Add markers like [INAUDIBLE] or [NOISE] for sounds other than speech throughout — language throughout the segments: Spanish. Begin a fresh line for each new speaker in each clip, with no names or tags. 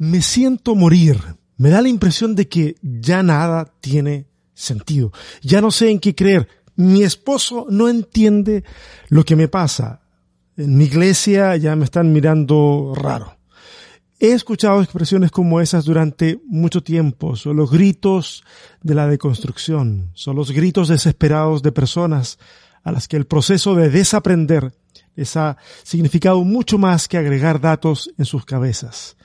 me siento morir. Me da la impresión de que ya nada tiene sentido. Ya no sé en qué creer. Mi esposo no entiende lo que me pasa. En mi iglesia ya me están mirando raro. He escuchado expresiones como esas durante mucho tiempo. Son los gritos de la deconstrucción. Son los gritos desesperados de personas a las que el proceso de desaprender les ha significado mucho más que agregar datos en sus cabezas.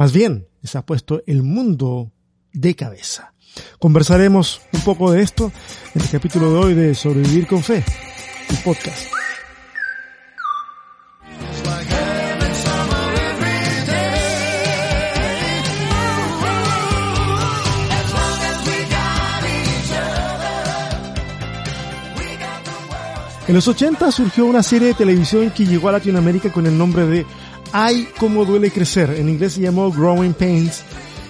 Más bien, les ha puesto el mundo de cabeza. Conversaremos un poco de esto en el capítulo de hoy de Sobrevivir con Fe, el podcast. En los 80 surgió una serie de televisión que llegó a Latinoamérica con el nombre de Ay, cómo duele crecer. En inglés se llamó Growing Pains.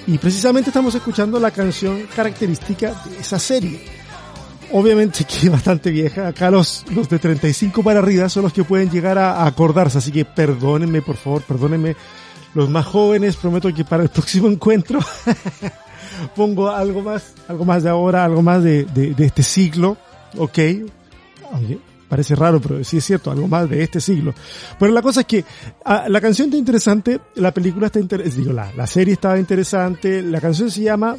Y precisamente estamos escuchando la canción característica de esa serie. Obviamente que es bastante vieja. Acá los, los de 35 para arriba son los que pueden llegar a, acordarse. Así que perdónenme, por favor, perdónenme. Los más jóvenes, prometo que para el [LAUGHS] próximo encuentro [LAUGHS] pongo algo más, algo más de ahora, algo más de, de, de este siglo. Ok. Parece raro, pero sí es cierto, algo más de este siglo. Pero la cosa es que ah, la canción está interesante, la película está interesante, digo, la, la serie estaba interesante, la canción se llama,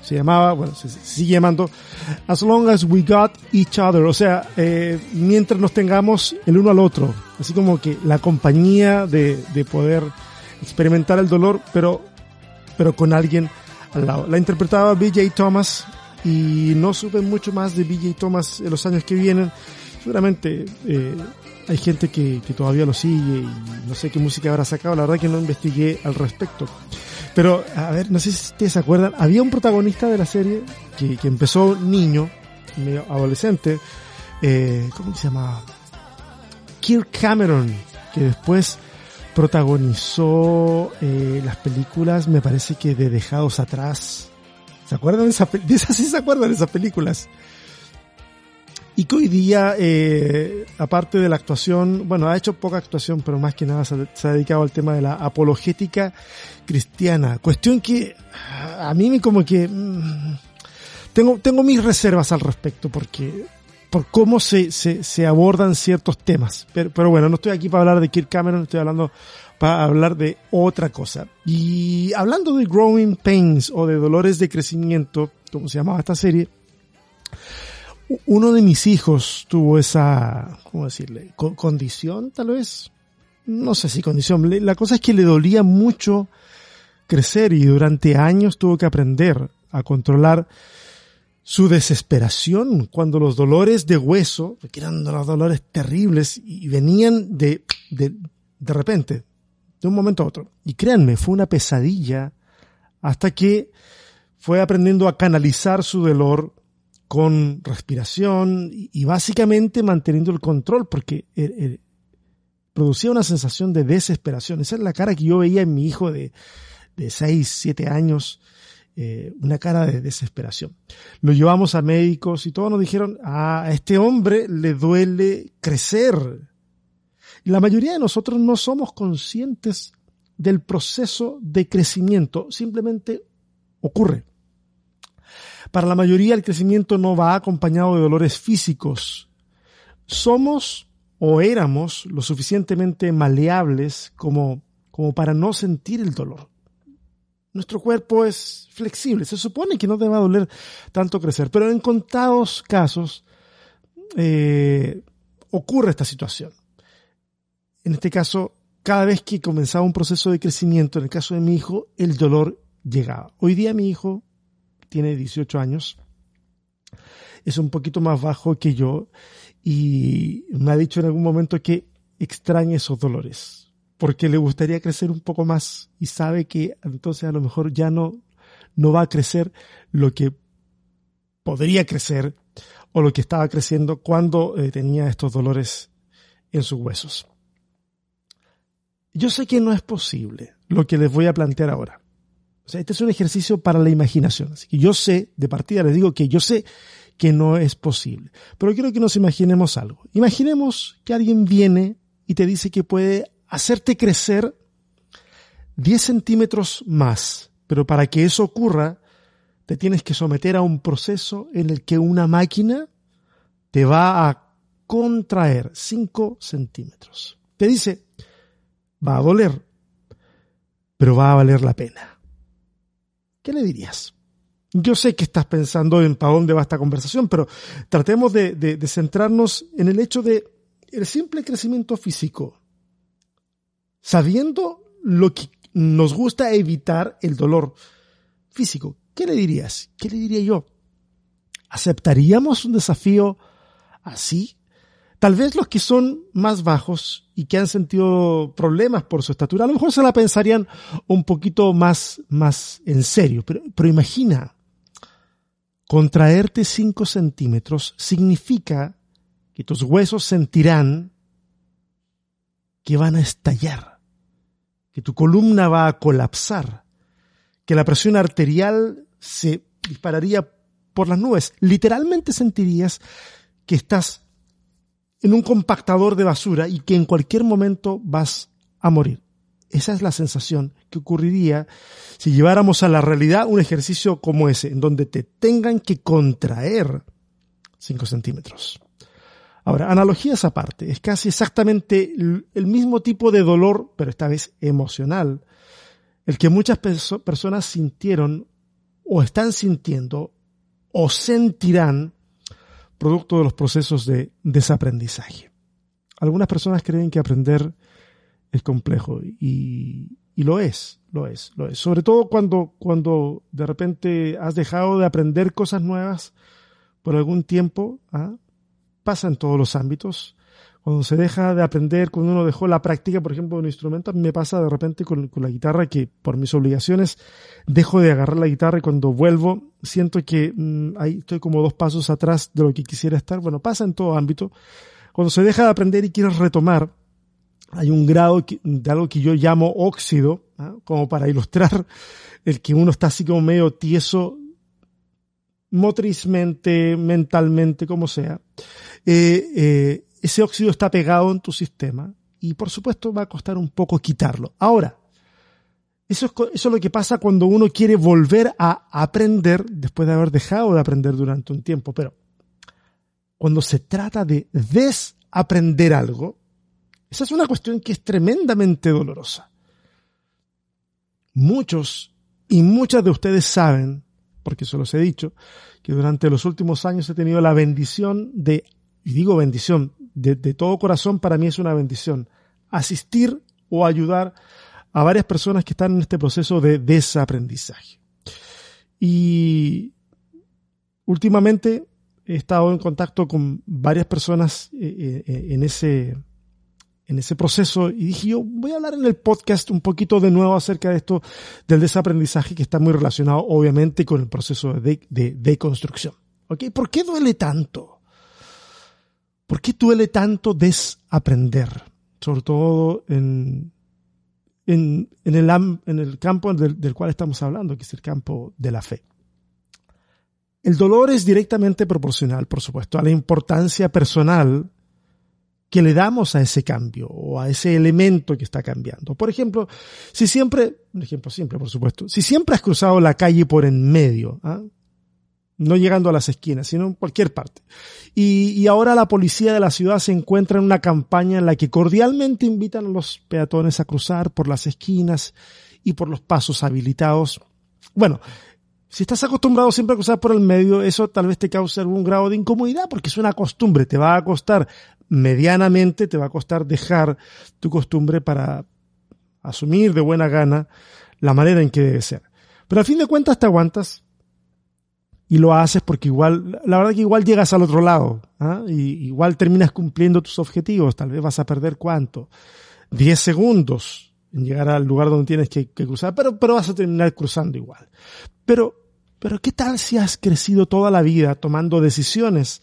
se llamaba, bueno, se, sigue llamando As Long as We Got Each Other, o sea, eh, mientras nos tengamos el uno al otro, así como que la compañía de, de poder experimentar el dolor, pero, pero con alguien al lado. La interpretaba BJ Thomas y no supe mucho más de BJ Thomas en los años que vienen seguramente eh, hay gente que, que, todavía lo sigue y no sé qué música habrá sacado, la verdad que no investigué al respecto. Pero, a ver, no sé si ustedes se acuerdan, había un protagonista de la serie que, que empezó niño, medio adolescente, eh, ¿cómo se llamaba? Kirk Cameron, que después protagonizó eh, las películas, me parece que de Dejados Atrás. ¿Se acuerdan de, esa, de esas? ¿Sí se acuerdan de esas películas? Y que hoy día, eh, aparte de la actuación, bueno, ha hecho poca actuación, pero más que nada se, se, ha dedicado al tema de la apologética cristiana. Cuestión que a mí me como que mmm, tengo, tengo mis reservas al respecto porque por cómo se, se, se abordan ciertos temas. Pero, pero bueno, no estoy aquí para hablar de Kirk Cameron, estoy hablando para hablar de otra cosa. Y hablando de Growing Pains o de Dolores de Crecimiento, como se llamaba esta serie, uno de mis hijos tuvo esa, ¿cómo decirle? condición, tal vez. No sé si condición. La cosa es que le dolía mucho crecer y durante años tuvo que aprender a controlar su desesperación cuando los dolores de hueso, que eran los dolores terribles y venían de, de, de repente, de un momento a otro. Y créanme, fue una pesadilla hasta que fue aprendiendo a canalizar su dolor con respiración y, básicamente manteniendo el control porque eh, eh, producía una sensación de desesperación. Esa es la cara que yo veía en mi hijo de, de 6, 7 años, eh, una cara de desesperación. Lo llevamos a médicos y todos nos dijeron, ah, a este hombre le duele crecer. La mayoría de nosotros no somos conscientes del proceso de crecimiento, simplemente ocurre. Para la mayoría el crecimiento no va acompañado de dolores físicos. Somos o éramos lo suficientemente maleables como, como para no sentir el dolor. Nuestro cuerpo es flexible, se supone que no te va a doler tanto crecer, pero en contados casos eh, ocurre esta situación. En este caso, cada vez que comenzaba un proceso de crecimiento, en el caso de mi hijo, el dolor llegaba. Hoy día mi hijo tiene 18 años, es un poquito más bajo que yo y me ha dicho en algún momento que extraña esos dolores porque le gustaría crecer un poco más y sabe que entonces a lo mejor ya no, no va a crecer lo que podría crecer o lo que estaba creciendo cuando eh, tenía estos dolores en sus huesos. Yo sé que no es posible lo que les voy a plantear ahora. Este es un ejercicio para la imaginación. Así que yo sé, de partida les digo que yo sé que no es posible. Pero quiero que nos imaginemos algo. Imaginemos que alguien viene y te dice que puede hacerte crecer 10 centímetros más, pero para que eso ocurra, te tienes que someter a un proceso en el que una máquina te va a contraer 5 centímetros. Te dice, va a doler, pero va a valer la pena. ¿Qué le dirías? Yo sé que estás pensando en para dónde va esta conversación, pero tratemos de, centrarnos en el hecho de el simple crecimiento físico, sabiendo lo que nos gusta evitar el dolor físico. ¿Qué le dirías? ¿Qué le diría yo? ¿Aceptaríamos un desafío así? Tal vez los que son más bajos y que han sentido problemas por su estatura, a lo mejor se la pensarían un poquito más, más en serio. Pero, pero imagina, contraerte 5 centímetros significa que tus huesos sentirán que van a estallar, que tu columna va a colapsar, que la presión arterial se dispararía por las nubes. Literalmente sentirías que estás en un compactador de basura y que en cualquier momento vas a morir. Esa es la sensación que ocurriría si lleváramos a la realidad un ejercicio como ese, en donde te tengan que contraer 5 centímetros. Ahora, analogías aparte, es casi exactamente el mismo tipo de dolor, pero esta vez emocional, el que muchas personas sintieron o están sintiendo o sentirán producto de los procesos de desaprendizaje. Algunas personas creen que aprender es complejo y, lo es, lo es, lo es. Sobre todo cuando, cuando de repente has dejado de aprender cosas nuevas por algún tiempo, ¿ah? pasa en todos los ámbitos. Cuando se deja de aprender, cuando uno dejó la práctica, por ejemplo, de un instrumento, me pasa de repente con, con, la guitarra que por mis obligaciones dejo de agarrar la guitarra y cuando vuelvo siento que mm, ahí estoy como dos pasos atrás de lo que quisiera estar. Bueno, pasa en todo ámbito. Cuando se deja de aprender y quieres retomar, hay un grado de algo que yo llamo óxido, ¿ah? como para ilustrar el que uno está así como medio tieso motrizmente, mentalmente, como sea. Eh, eh, ese óxido está pegado en tu sistema y por supuesto va a costar un poco quitarlo. Ahora, eso es, lo que pasa cuando uno quiere volver a aprender después de haber dejado de aprender durante un tiempo, pero cuando se trata de desaprender algo, esa es una cuestión que es tremendamente dolorosa. Muchos y muchas de ustedes saben, porque se los he dicho, que durante los últimos años he tenido la bendición de, y digo bendición, de, todo corazón para mí es una bendición, asistir o ayudar a varias personas que están en este proceso de desaprendizaje. Y últimamente he estado en contacto con varias personas eh, eh, en ese, en ese proceso y dije yo voy a hablar en el podcast un poquito de nuevo acerca de esto del desaprendizaje que está muy relacionado obviamente con el proceso de, de, construcción. ¿Ok? ¿Por qué duele tanto? ¿Por qué duele tanto desaprender? Sobre todo en, en, el, campo del, del cual estamos hablando, que es el campo de la fe. El dolor es directamente proporcional, por supuesto, a la importancia personal que le damos a ese cambio o a ese elemento que está cambiando. Por ejemplo, si siempre, un ejemplo simple por supuesto, si siempre has cruzado la calle por en medio, ¿ah? No llegando a las esquinas, sino en cualquier parte, y, ahora la policía de la ciudad se encuentra en una campaña en la que cordialmente invitan a los peatones a cruzar por las esquinas y por los pasos habilitados, bueno, si estás acostumbrado siempre a cruzar por el medio, eso tal vez te cause algún grado de incomodidad porque es una costumbre, te va a costar medianamente te va a costar dejar tu costumbre para asumir de buena gana la manera en que debe ser. Pero a fin de cuentas te aguantas y lo haces porque igual, la verdad que igual llegas al otro lado, ¿ah? y igual terminas cumpliendo tus objetivos, tal vez vas a perder cuánto, 10 segundos en llegar al lugar donde tienes que, que, cruzar, pero, pero vas a terminar cruzando igual. Pero, pero ¿qué tal si has crecido toda la vida tomando decisiones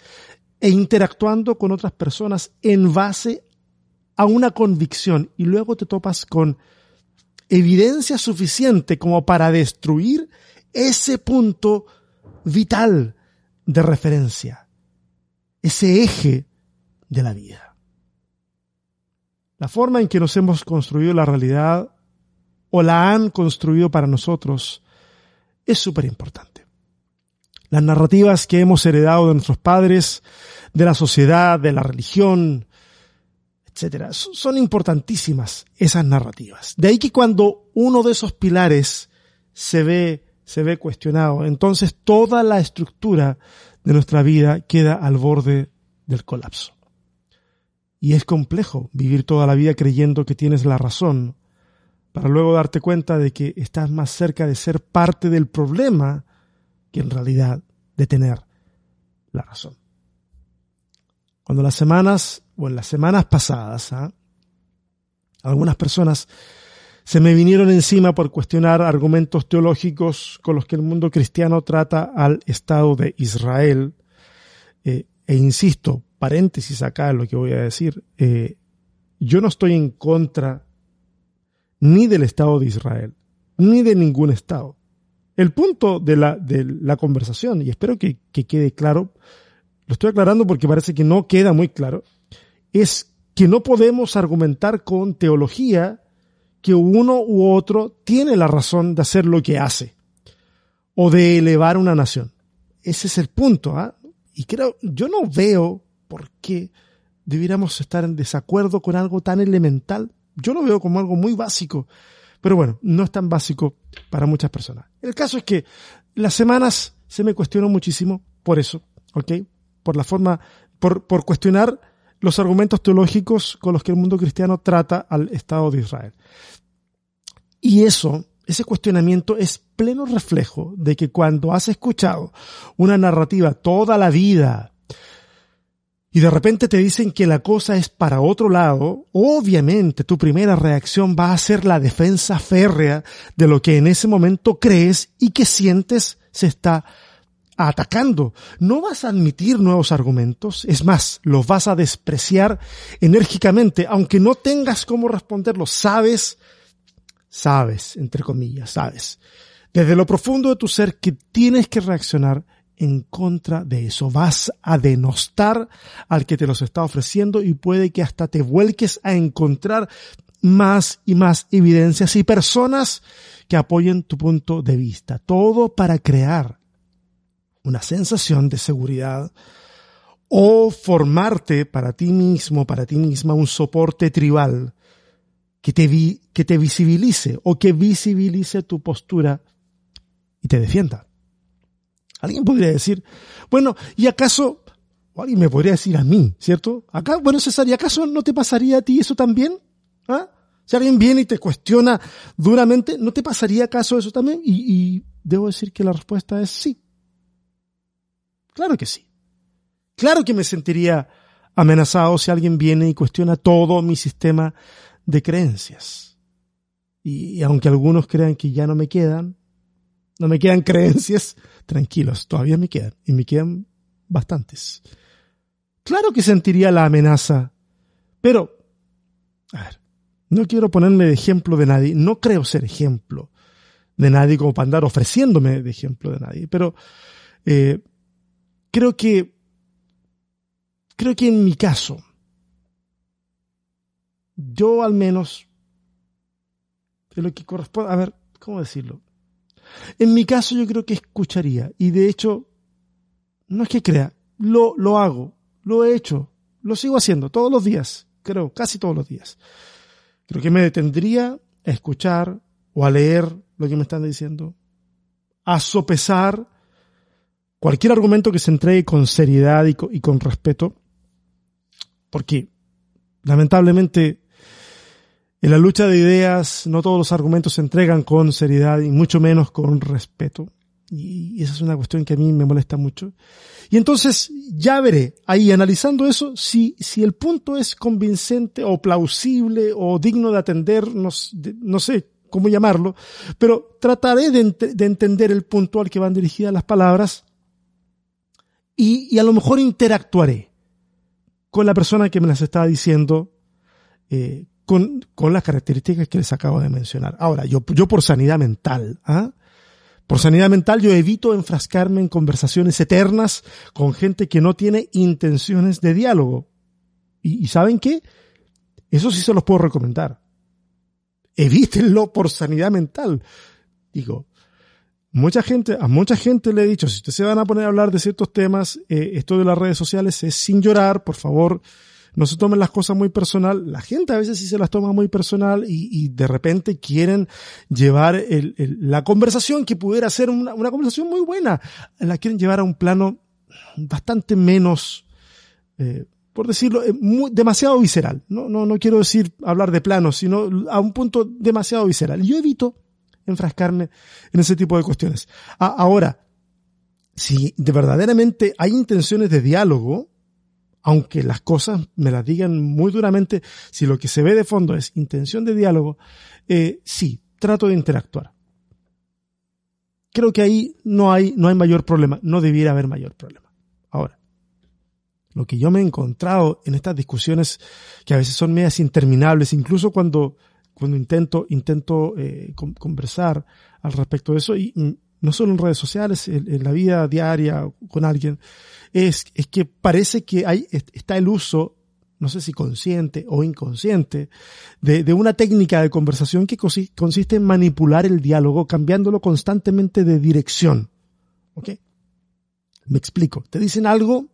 e interactuando con otras personas en base a una convicción y luego te topas con evidencia suficiente como para destruir ese punto vital de referencia, ese eje de la vida. La forma en que nos hemos construido la realidad o la han construido para nosotros es súper importante. Las narrativas que hemos heredado de nuestros padres, de la sociedad, de la religión, etcétera, son importantísimas esas narrativas. De ahí que cuando uno de esos pilares se ve, se ve cuestionado, entonces toda la estructura de nuestra vida queda al borde del colapso. Y es complejo vivir toda la vida creyendo que tienes la razón, para luego darte cuenta de que estás más cerca de ser parte del problema que en realidad de tener la razón. Cuando las semanas, o en las semanas pasadas, ¿ah? algunas personas se me vinieron encima por cuestionar argumentos teológicos con los que el mundo cristiano trata al Estado de Israel. Eh, e insisto, paréntesis acá en lo que voy a decir, eh, yo no estoy en contra ni del Estado de Israel, ni de ningún Estado. El punto de la, de la conversación, y espero que, que quede claro, lo estoy aclarando porque parece que no queda muy claro, es que no podemos argumentar con teología que uno u otro tiene la razón de hacer lo que hace o de elevar una nación. Ese es el punto. ¿ah? Y creo, yo no veo por qué debiéramos estar en desacuerdo con algo tan elemental yo lo veo como algo muy básico, pero bueno, no es tan básico para muchas personas. El caso es que las semanas se me cuestionó muchísimo por eso, ¿ok? Por la forma, por, por cuestionar los argumentos teológicos con los que el mundo cristiano trata al Estado de Israel. Y eso, ese cuestionamiento es pleno reflejo de que cuando has escuchado una narrativa toda la vida y de repente te dicen que la cosa es para otro lado, obviamente tu primera reacción va a ser la defensa férrea de lo que en ese momento crees y que sientes se está atacando. No vas a admitir nuevos argumentos, es más, los vas a despreciar enérgicamente, aunque no tengas cómo responderlos. Sabes, sabes, entre comillas, sabes, desde lo profundo de tu ser que tienes que reaccionar en contra de eso. Vas a denostar al que te los está ofreciendo y puede que hasta te vuelques a encontrar más y más evidencias y personas que apoyen tu punto de vista. Todo para crear una sensación de seguridad o formarte para ti mismo, para ti misma, un soporte tribal que te, vi, que te visibilice o que visibilice tu postura y te defienda. Alguien podría decir, bueno, ¿y acaso, o alguien me podría decir a mí, ¿cierto? Acá, bueno, César, ¿y acaso no te pasaría a ti eso también? ¿Ah? Si alguien viene y te cuestiona duramente, ¿no te pasaría acaso eso también? Y, y debo decir que la respuesta es sí. Claro que sí. Claro que me sentiría amenazado si alguien viene y cuestiona todo mi sistema de creencias. Y, aunque algunos crean que ya no me quedan, no me quedan [LAUGHS] creencias, tranquilos, todavía me quedan, y me quedan bastantes. Claro que sentiría la amenaza, pero, a ver, no quiero ponerme de ejemplo de nadie, no creo ser ejemplo de nadie como para andar ofreciéndome de ejemplo de nadie, pero eh, creo que, creo que en mi caso, yo al menos, de lo que corresponde, a ver, ¿cómo decirlo? En mi caso yo creo que escucharía y de hecho, no es que crea, lo, lo hago, lo he hecho, lo sigo haciendo todos los días, creo, casi todos los días. Creo que me detendría a escuchar o a leer lo que me están diciendo, a sopesar cualquier argumento que se entregue con seriedad y con, respeto, porque lamentablemente en la lucha de ideas no todos los argumentos se entregan con seriedad y mucho menos con respeto. Y esa es una cuestión que a mí me molesta mucho. Y entonces ya veré ahí analizando eso si, si el punto es convincente o plausible o digno de atender, no, no sé cómo llamarlo, pero trataré de, de, entender el punto al que van dirigidas las palabras y, a lo mejor interactuaré con la persona que me las está diciendo eh, con, con las características que les acabo de mencionar. Ahora, yo, yo por sanidad mental, ¿ah? Por sanidad mental yo evito enfrascarme en conversaciones eternas con gente que no tiene intenciones de diálogo. Y, ¿y ¿saben qué? Eso sí se los puedo recomendar. evítenlo por sanidad mental. Digo, mucha gente, a mucha gente le he dicho, si ustedes se van a poner a hablar de ciertos temas, eh, esto de las redes sociales es sin llorar, por favor, no se tomen las cosas muy personal. La gente a veces sí se las toma muy personal y, de repente quieren llevar la conversación que pudiera ser una, conversación muy buena, la quieren llevar a un plano bastante menos, eh, por decirlo, eh, demasiado visceral. No, no, no quiero decir hablar de plano, sino a un punto demasiado visceral. Yo evito enfrascarme en ese tipo de cuestiones. ahora, si de verdaderamente hay intenciones de diálogo, aunque las cosas me las digan muy duramente, si lo que se ve de fondo es intención de diálogo, eh, sí, trato de interactuar. Creo que ahí no hay, no hay mayor problema, no debiera haber mayor problema. Ahora, lo que yo me he encontrado en estas discusiones que a veces son medias interminables, incluso cuando, cuando intento, intento eh, conversar al respecto de eso, y no solo en redes sociales, en, la vida diaria con alguien, es, es que parece que hay, está el uso, no sé si consciente o inconsciente, de, de una técnica de conversación que consiste en manipular el diálogo cambiándolo constantemente de dirección. ¿Ok? Me explico. Te dicen algo,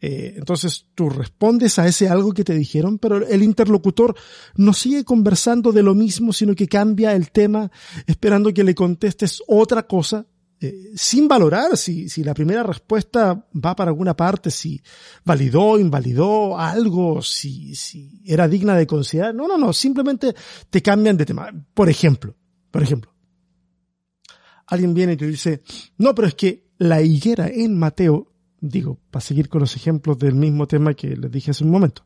eh, entonces tú respondes a ese algo que te dijeron, pero el interlocutor no sigue conversando de lo mismo, sino que cambia el tema esperando que le contestes otra cosa, eh, sin valorar si, si la primera respuesta va para alguna parte, si validó, invalidó algo, si, si era digna de considerar. No, no, no, simplemente te cambian de tema. Por ejemplo, por ejemplo, alguien viene y te dice, no, pero es que la higuera en Mateo digo, para seguir con los ejemplos del mismo tema que les dije hace un momento.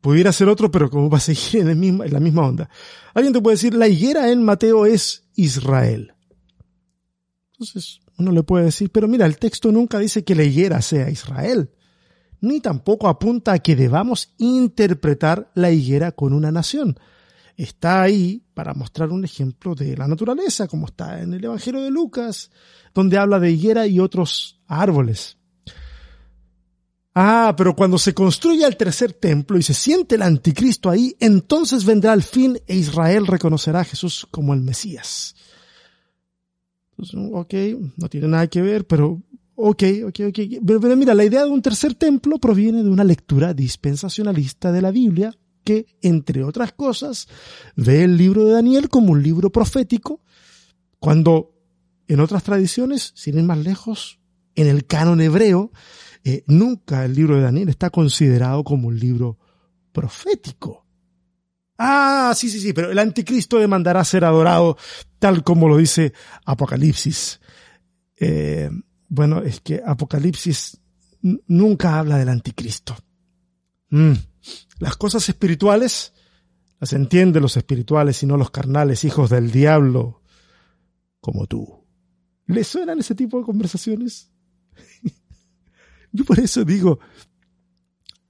Pudiera ser otro, pero como va a seguir en, en la misma onda. Alguien te puede decir, la higuera en Mateo es Israel. Entonces, uno le puede decir, pero mira, el texto nunca dice que la higuera sea Israel, ni tampoco apunta a que debamos interpretar la higuera con una nación. Está ahí para mostrar un ejemplo de la naturaleza, como está en el Evangelio de Lucas, donde habla de higuera y otros árboles. Ah, pero cuando se construya el tercer templo y se siente el anticristo ahí, entonces vendrá el fin e Israel reconocerá a Jesús como el Mesías. ok, no tiene nada que ver, pero ok, ok, ok. Pero, pero mira, la idea de un tercer templo proviene de una lectura dispensacionalista de la Biblia que, entre otras cosas, ve el libro de Daniel como un libro profético, cuando en otras tradiciones, sin ir más lejos, en el canon hebreo, eh, nunca el libro de Daniel está considerado como un libro profético. Ah, sí, sí, sí, pero el anticristo demandará ser adorado tal como lo dice Apocalipsis. Eh, bueno, es que Apocalipsis nunca habla del anticristo. Mm. Las cosas espirituales las entienden los espirituales y no los carnales, hijos del diablo, como tú. ¿Le suenan ese tipo de conversaciones? [LAUGHS] Yo por eso digo,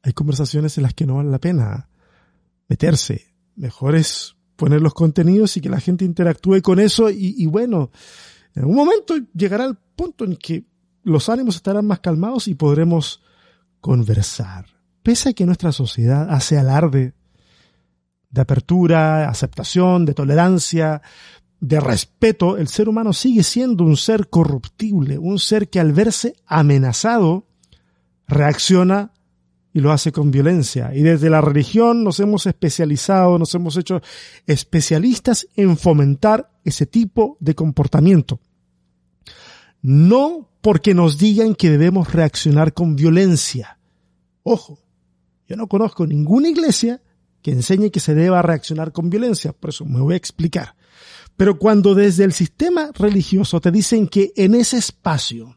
hay conversaciones en las que no vale la pena meterse. Mejor es poner los contenidos y que la gente interactúe con eso y, bueno, en algún momento llegará el punto en que los ánimos estarán más calmados y podremos conversar. Pese a que nuestra sociedad hace alarde de apertura, aceptación, de tolerancia, de respeto, el ser humano sigue siendo un ser corruptible, un ser que al verse amenazado reacciona y lo hace con violencia. Y desde la religión nos hemos especializado, nos hemos hecho especialistas en fomentar ese tipo de comportamiento. No porque nos digan que debemos reaccionar con violencia. Ojo, yo no conozco ninguna iglesia que enseñe que se deba reaccionar con violencia, por eso me voy a explicar. Pero cuando desde el sistema religioso te dicen que en ese espacio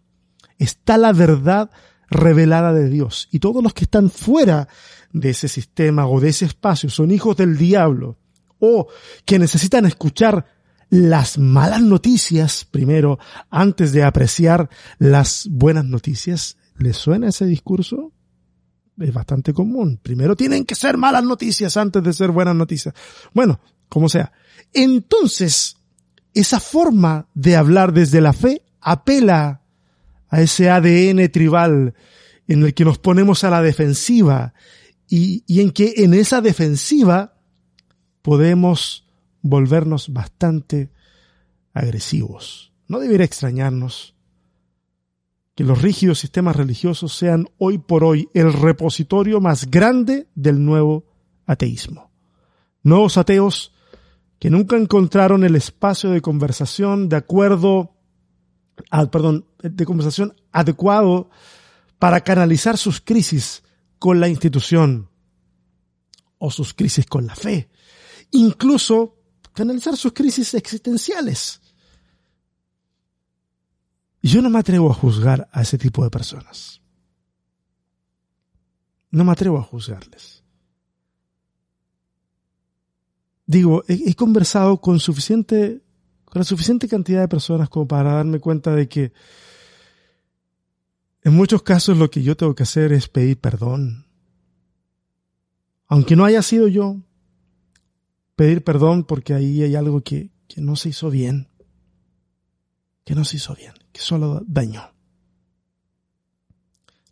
está la verdad revelada de Dios. Y todos los que están fuera de ese sistema o de ese espacio son hijos del diablo o que necesitan escuchar las malas noticias primero antes de apreciar las buenas noticias. ¿Les suena ese discurso? Es bastante común. Primero tienen que ser malas noticias antes de ser buenas noticias. Bueno, como sea. Entonces, esa forma de hablar desde la fe apela a ese ADN tribal en el que nos ponemos a la defensiva y, en que en esa defensiva podemos volvernos bastante agresivos. No debería extrañarnos que los rígidos sistemas religiosos sean hoy por hoy el repositorio más grande del nuevo ateísmo. Nuevos ateos que nunca encontraron el espacio de conversación de acuerdo, perdón, de conversación adecuado para canalizar sus crisis con la institución o sus crisis con la fe. Incluso canalizar sus crisis existenciales. Yo no me atrevo a juzgar a ese tipo de personas. No me atrevo a juzgarles. Digo, he conversado con suficiente, con la suficiente cantidad de personas como para darme cuenta de que en muchos casos lo que yo tengo que hacer es pedir perdón. Aunque no haya sido yo, pedir perdón porque ahí hay algo que, que no se hizo bien. Que no se hizo bien, que solo dañó.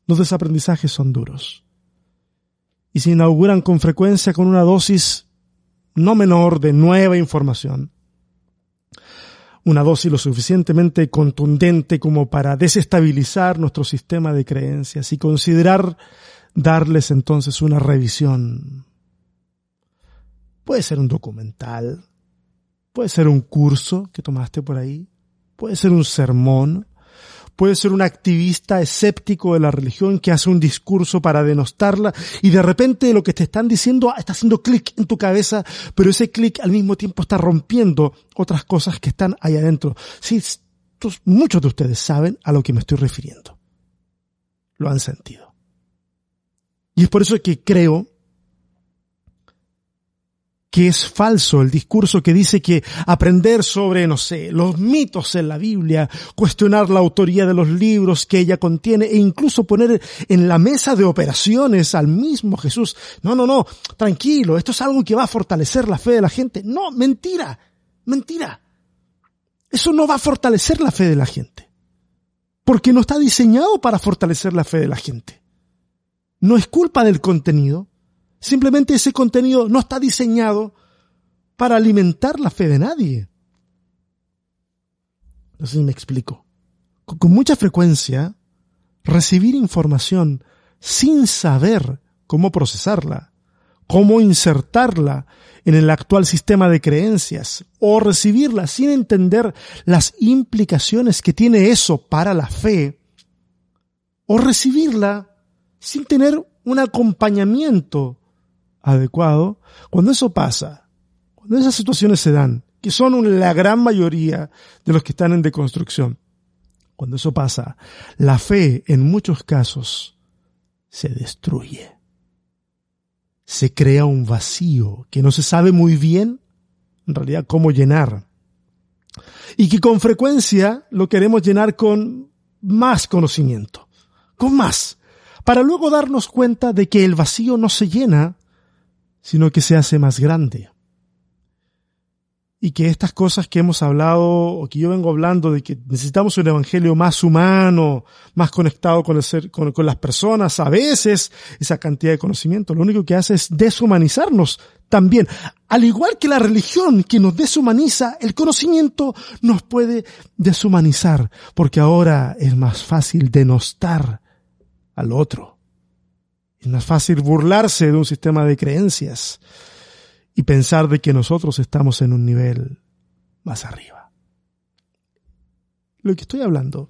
Los desaprendizajes son duros y se inauguran con frecuencia con una dosis no menor de nueva información una dosis lo suficientemente contundente como para desestabilizar nuestro sistema de creencias y considerar darles entonces una revisión. Puede ser un documental, puede ser un curso que tomaste por ahí, puede ser un sermón, puede ser un activista escéptico de la religión que hace un discurso para denostarla y de repente lo que te están diciendo está haciendo clic en tu cabeza, pero ese clic al mismo tiempo está rompiendo otras cosas que están ahí adentro. Sí, muchos de ustedes saben a lo que me estoy refiriendo. Lo han sentido. Y es por eso que creo que es falso el discurso que dice que aprender sobre, no sé, los mitos en la Biblia, cuestionar la autoría de los libros que ella contiene e incluso poner en la mesa de operaciones al mismo Jesús. No, no, no, tranquilo, esto es algo que va a fortalecer la fe de la gente. No, mentira, mentira. Eso no va a fortalecer la fe de la gente. Porque no está diseñado para fortalecer la fe de la gente. No es culpa del contenido, Simplemente ese contenido no está diseñado para alimentar la fe de nadie. No sé si me explico. Con mucha frecuencia, recibir información sin saber cómo procesarla, cómo insertarla en el actual sistema de creencias, o recibirla sin entender las implicaciones que tiene eso para la fe, o recibirla sin tener un acompañamiento adecuado, cuando eso pasa, cuando esas situaciones se dan, que son la gran mayoría de los que están en deconstrucción, cuando eso pasa, la fe en muchos casos se destruye. Se crea un vacío que no se sabe muy bien, en realidad, cómo llenar. Y que con frecuencia lo queremos llenar con más conocimiento, con más, para luego darnos cuenta de que el vacío no se llena sino que se hace más grande. Y que estas cosas que hemos hablado, o que yo vengo hablando de que necesitamos un evangelio más humano, más conectado con, el ser, con, con las personas, a veces esa cantidad de conocimiento lo único que hace es deshumanizarnos también. Al igual que la religión que nos deshumaniza, el conocimiento nos puede deshumanizar, porque ahora es más fácil denostar al otro. Es más fácil burlarse de un sistema de creencias y pensar de que nosotros estamos en un nivel más arriba. Lo que estoy hablando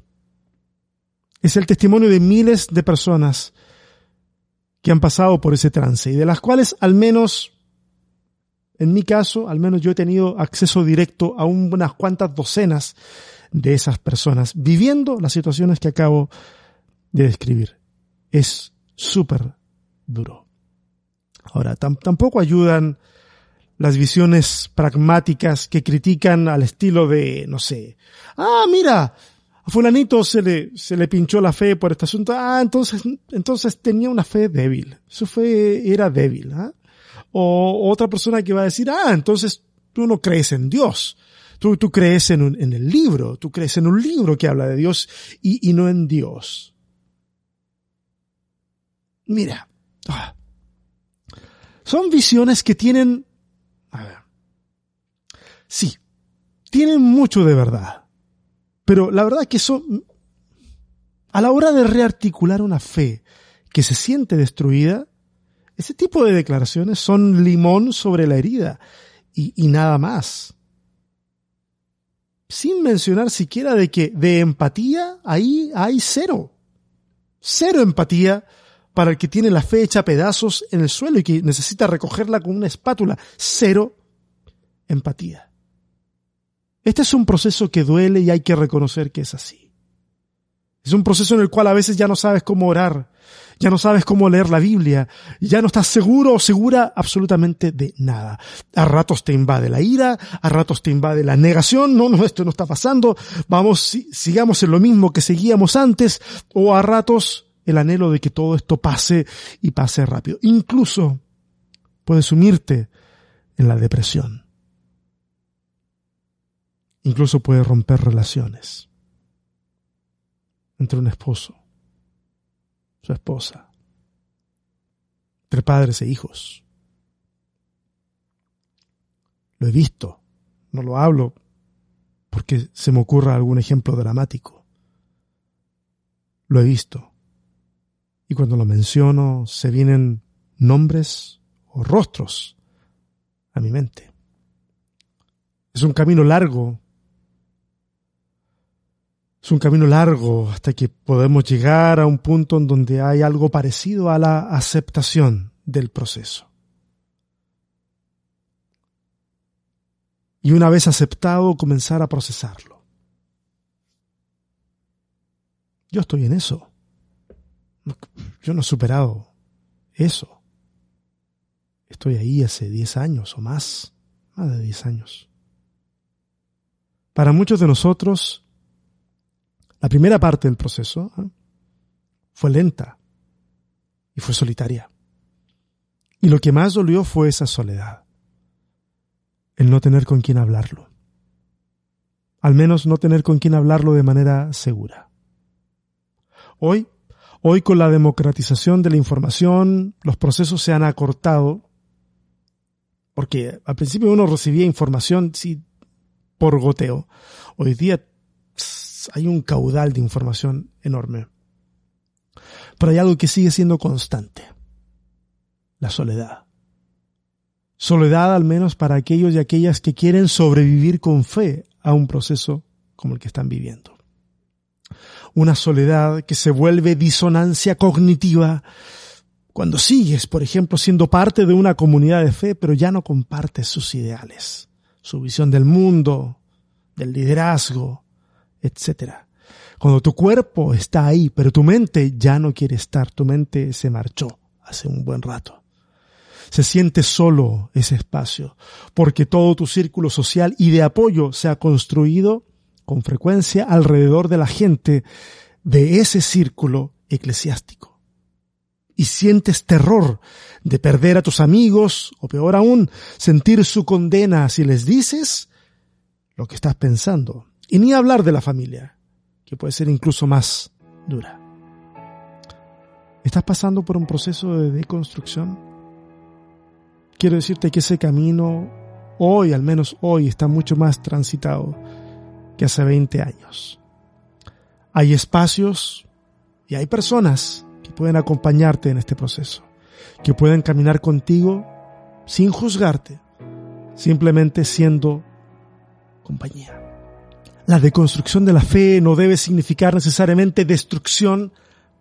es el testimonio de miles de personas que han pasado por ese trance y de las cuales al menos, en mi caso, al menos yo he tenido acceso directo a unas cuantas docenas de esas personas viviendo las situaciones que acabo de describir. Es súper duro. Ahora, tampoco ayudan las visiones pragmáticas que critican al estilo de, no sé, ah, mira, a fulanito se le, se le pinchó la fe por este asunto, ah, entonces, entonces tenía una fe débil, su fe era débil, ¿ah? O otra persona que va a decir, ah, entonces tú no crees en Dios, tú, tú crees en, en el libro, tú crees en un libro que habla de Dios y, y no en Dios. Mira, son visiones que tienen, a ver, sí, tienen mucho de verdad. Pero la verdad que eso, a la hora de rearticular una fe que se siente destruida, ese tipo de declaraciones son limón sobre la herida y nada más. Sin mencionar siquiera de que de empatía ahí hay cero. Cero empatía para el que tiene la fe hecha pedazos en el suelo y que necesita recogerla con una espátula. Cero empatía. Este es un proceso que duele y hay que reconocer que es así. Es un proceso en el cual a veces ya no sabes cómo orar, ya no sabes cómo leer la Biblia, ya no estás seguro o segura absolutamente de nada. A ratos te invade la ira, a ratos te invade la negación, no, no, esto no está pasando, vamos, sigamos en lo mismo que seguíamos antes, o a ratos el anhelo de que todo esto pase y pase rápido. Incluso puedes sumirte en la depresión. Incluso puedes romper relaciones entre un esposo, su esposa, entre padres e hijos. Lo he visto, no lo hablo porque se me ocurra algún ejemplo dramático. Lo he visto y cuando lo menciono se vienen nombres o rostros a mi mente. Es un camino largo. Es un camino largo hasta que podemos llegar a un punto en donde hay algo parecido a la aceptación del proceso. Y una vez aceptado, comenzar a procesarlo. Yo estoy en eso. Yo no he superado eso. Estoy ahí hace 10 años o más, más de 10 años. Para muchos de nosotros, la primera parte del proceso ¿eh? fue lenta y fue solitaria. Y lo que más dolió fue esa soledad, el no tener con quién hablarlo. Al menos no tener con quién hablarlo de manera segura. Hoy Hoy con la democratización de la información, los procesos se han acortado, porque al principio uno recibía información sí, por goteo. Hoy día hay un caudal de información enorme. Pero hay algo que sigue siendo constante. La soledad. Soledad al menos para aquellos y aquellas que quieren sobrevivir con fe a un proceso como el que están viviendo una soledad que se vuelve disonancia cognitiva cuando sigues, por ejemplo, siendo parte de una comunidad de fe, pero ya no compartes sus ideales, su visión del mundo, del liderazgo, etc. Cuando tu cuerpo está ahí, pero tu mente ya no quiere estar, tu mente se marchó hace un buen rato. Se siente solo ese espacio, porque todo tu círculo social y de apoyo se ha construido con frecuencia alrededor de la gente de ese círculo eclesiástico. Y sientes terror de perder a tus amigos, o peor aún, sentir su condena si les dices lo que estás pensando. Y ni hablar de la familia, que puede ser incluso más dura. ¿Estás pasando por un proceso de deconstrucción? Quiero decirte que ese camino hoy, al menos hoy, está mucho más transitado que hace 20 años. Hay espacios y hay personas que pueden acompañarte en este proceso, que pueden caminar contigo sin juzgarte, simplemente siendo compañía. La deconstrucción de la fe no debe significar necesariamente destrucción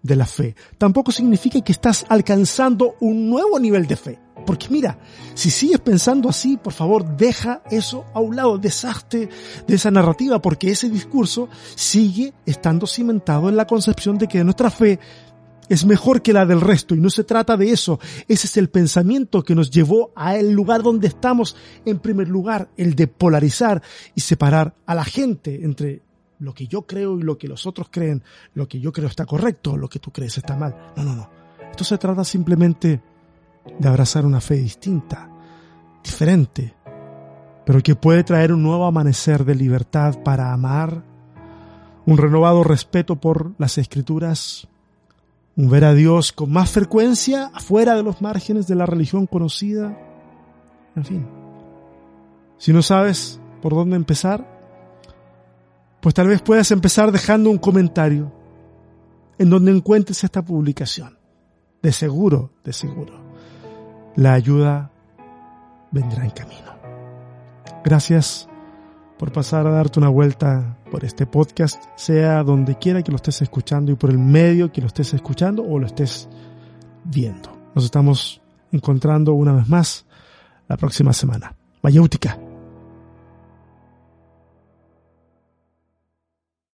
de la fe. Tampoco significa que estás alcanzando un nuevo nivel de fe. Porque mira, si sigues pensando así, por favor, deja eso a un lado, deshazte de esa narrativa, porque ese discurso sigue estando cimentado en la concepción de que nuestra fe es mejor que la del resto y no se trata de eso. Ese es el pensamiento que nos llevó a el lugar donde estamos en primer lugar, el de polarizar y separar a la gente entre lo que yo creo y lo que los otros creen, lo que yo creo está correcto, lo que tú crees está mal. No, no, no. Esto se trata simplemente de abrazar una fe distinta, diferente, pero que puede traer un nuevo amanecer de libertad para amar, un renovado respeto por las escrituras, un ver a Dios con más frecuencia afuera de los márgenes de la religión conocida, en fin. Si no sabes por dónde empezar, pues tal vez puedas empezar dejando un comentario en donde encuentres esta publicación. De seguro, de seguro, la ayuda vendrá en camino. Gracias por pasar a darte una vuelta por este podcast, sea donde quiera que lo estés escuchando y por el medio que lo estés escuchando o lo estés viendo. Nos estamos encontrando una vez más la próxima semana. Mayéutica.